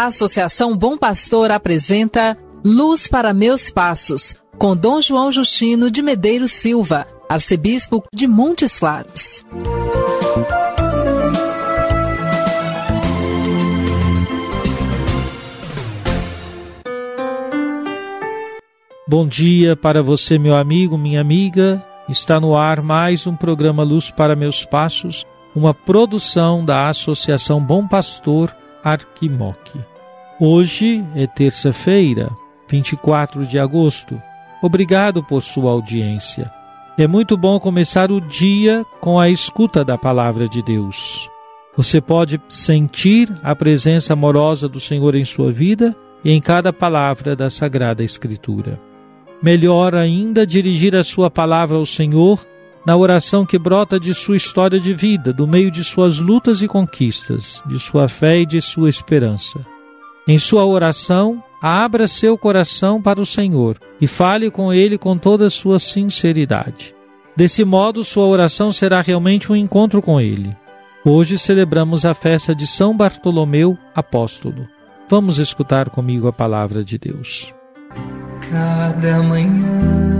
A Associação Bom Pastor apresenta Luz para Meus Passos, com Dom João Justino de Medeiros Silva, arcebispo de Montes Claros. Bom dia para você, meu amigo, minha amiga. Está no ar mais um programa Luz para Meus Passos, uma produção da Associação Bom Pastor Arquimoc. Hoje é terça-feira, 24 de agosto. Obrigado por sua audiência. É muito bom começar o dia com a escuta da palavra de Deus. Você pode sentir a presença amorosa do Senhor em sua vida e em cada palavra da Sagrada Escritura. Melhor ainda dirigir a sua palavra ao Senhor na oração que brota de sua história de vida, do meio de suas lutas e conquistas, de sua fé e de sua esperança. Em sua oração, abra seu coração para o Senhor e fale com Ele com toda a sua sinceridade. Desse modo, sua oração será realmente um encontro com Ele. Hoje celebramos a festa de São Bartolomeu Apóstolo. Vamos escutar comigo a palavra de Deus. Cada manhã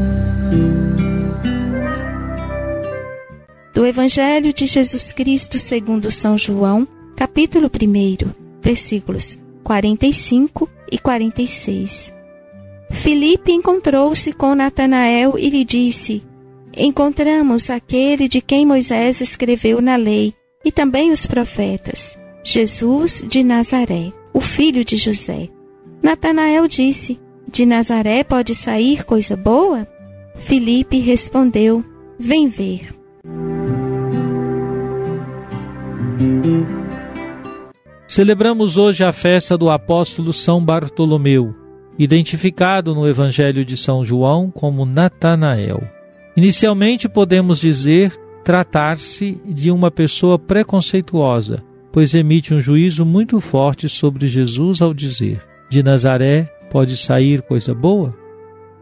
Do Evangelho de Jesus Cristo segundo São João, capítulo 1, versículos 45 e 46. Filipe encontrou-se com Natanael e lhe disse: Encontramos aquele de quem Moisés escreveu na lei e também os profetas, Jesus de Nazaré, o filho de José. Natanael disse: De Nazaré pode sair coisa boa? Filipe respondeu: Vem ver. Celebramos hoje a festa do apóstolo São Bartolomeu, identificado no Evangelho de São João como Natanael. Inicialmente podemos dizer tratar-se de uma pessoa preconceituosa, pois emite um juízo muito forte sobre Jesus ao dizer: De Nazaré pode sair coisa boa?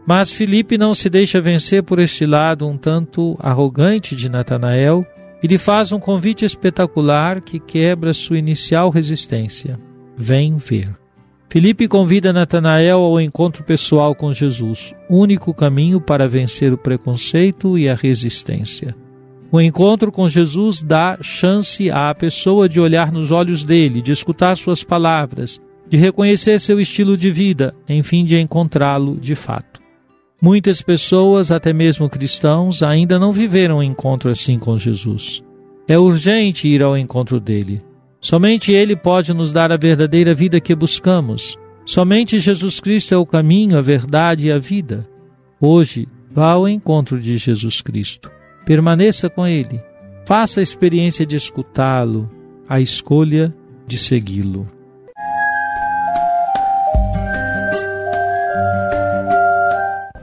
Mas Felipe não se deixa vencer por este lado um tanto arrogante de Natanael e lhe faz um convite espetacular que quebra sua inicial resistência. Vem ver. Felipe convida Natanael ao encontro pessoal com Jesus, único caminho para vencer o preconceito e a resistência. O encontro com Jesus dá chance à pessoa de olhar nos olhos dele, de escutar suas palavras, de reconhecer seu estilo de vida, enfim, de encontrá-lo de fato. Muitas pessoas, até mesmo cristãos, ainda não viveram um encontro assim com Jesus. É urgente ir ao encontro dele. Somente ele pode nos dar a verdadeira vida que buscamos. Somente Jesus Cristo é o caminho, a verdade e a vida. Hoje, vá ao encontro de Jesus Cristo. Permaneça com ele. Faça a experiência de escutá-lo, a escolha de segui-lo.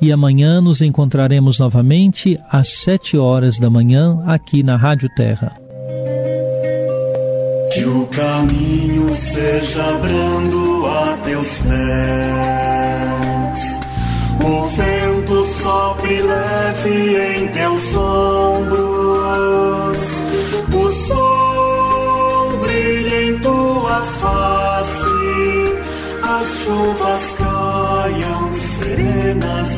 e amanhã nos encontraremos novamente às sete horas da manhã aqui na Rádio Terra. Que o caminho seja brando a teus pés, o confia em teus ombros.